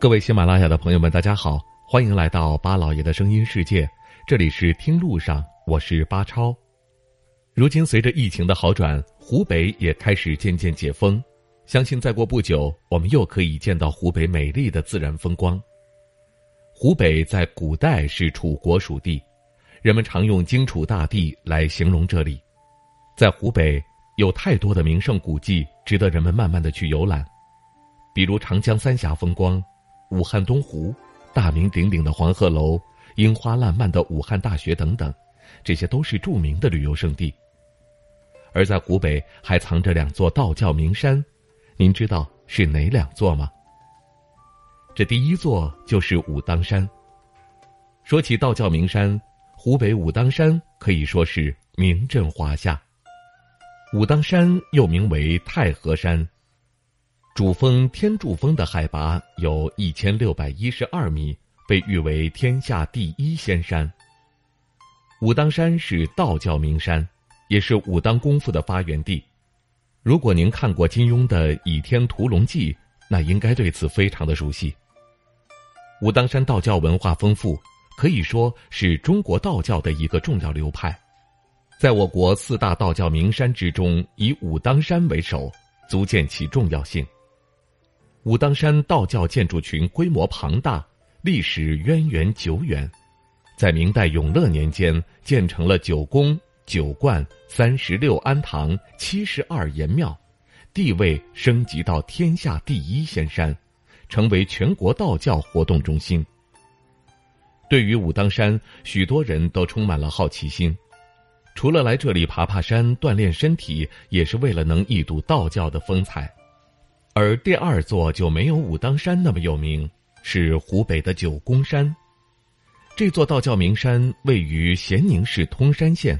各位喜马拉雅的朋友们，大家好，欢迎来到巴老爷的声音世界。这里是听路上，我是巴超。如今随着疫情的好转，湖北也开始渐渐解封，相信再过不久，我们又可以见到湖北美丽的自然风光。湖北在古代是楚国属地，人们常用荆楚大地来形容这里。在湖北有太多的名胜古迹，值得人们慢慢的去游览，比如长江三峡风光。武汉东湖、大名鼎鼎的黄鹤楼、樱花烂漫的武汉大学等等，这些都是著名的旅游胜地。而在湖北还藏着两座道教名山，您知道是哪两座吗？这第一座就是武当山。说起道教名山，湖北武当山可以说是名震华夏。武当山又名为太和山。主峰天柱峰的海拔有一千六百一十二米，被誉为天下第一仙山。武当山是道教名山，也是武当功夫的发源地。如果您看过金庸的《倚天屠龙记》，那应该对此非常的熟悉。武当山道教文化丰富，可以说是中国道教的一个重要流派。在我国四大道教名山之中，以武当山为首，足见其重要性。武当山道教建筑群规模庞大，历史渊源久远，在明代永乐年间建成了九宫、九观、三十六庵堂、七十二岩庙，地位升级到天下第一仙山，成为全国道教活动中心。对于武当山，许多人都充满了好奇心，除了来这里爬爬山、锻炼身体，也是为了能一睹道教的风采。而第二座就没有武当山那么有名，是湖北的九宫山。这座道教名山位于咸宁市通山县，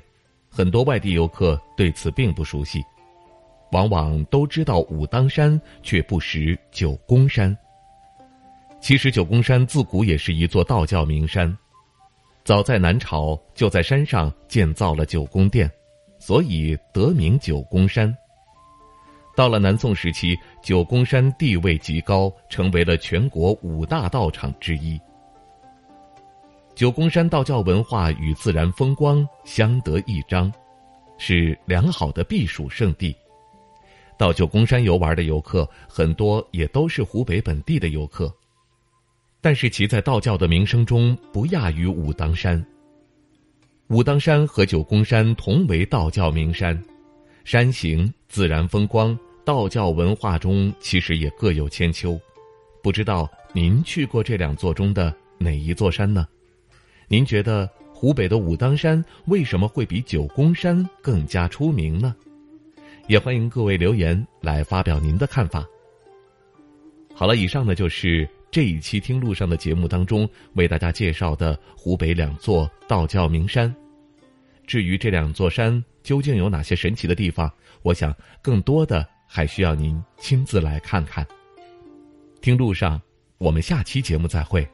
很多外地游客对此并不熟悉，往往都知道武当山，却不识九宫山。其实九宫山自古也是一座道教名山，早在南朝就在山上建造了九宫殿，所以得名九宫山。到了南宋时期，九宫山地位极高，成为了全国五大道场之一。九宫山道教文化与自然风光相得益彰，是良好的避暑胜地。到九宫山游玩的游客很多也都是湖北本地的游客，但是其在道教的名声中不亚于武当山。武当山和九宫山同为道教名山，山形、自然风光。道教文化中其实也各有千秋，不知道您去过这两座中的哪一座山呢？您觉得湖北的武当山为什么会比九宫山更加出名呢？也欢迎各位留言来发表您的看法。好了，以上呢就是这一期听路上的节目当中为大家介绍的湖北两座道教名山。至于这两座山究竟有哪些神奇的地方，我想更多的。还需要您亲自来看看。听路上，我们下期节目再会。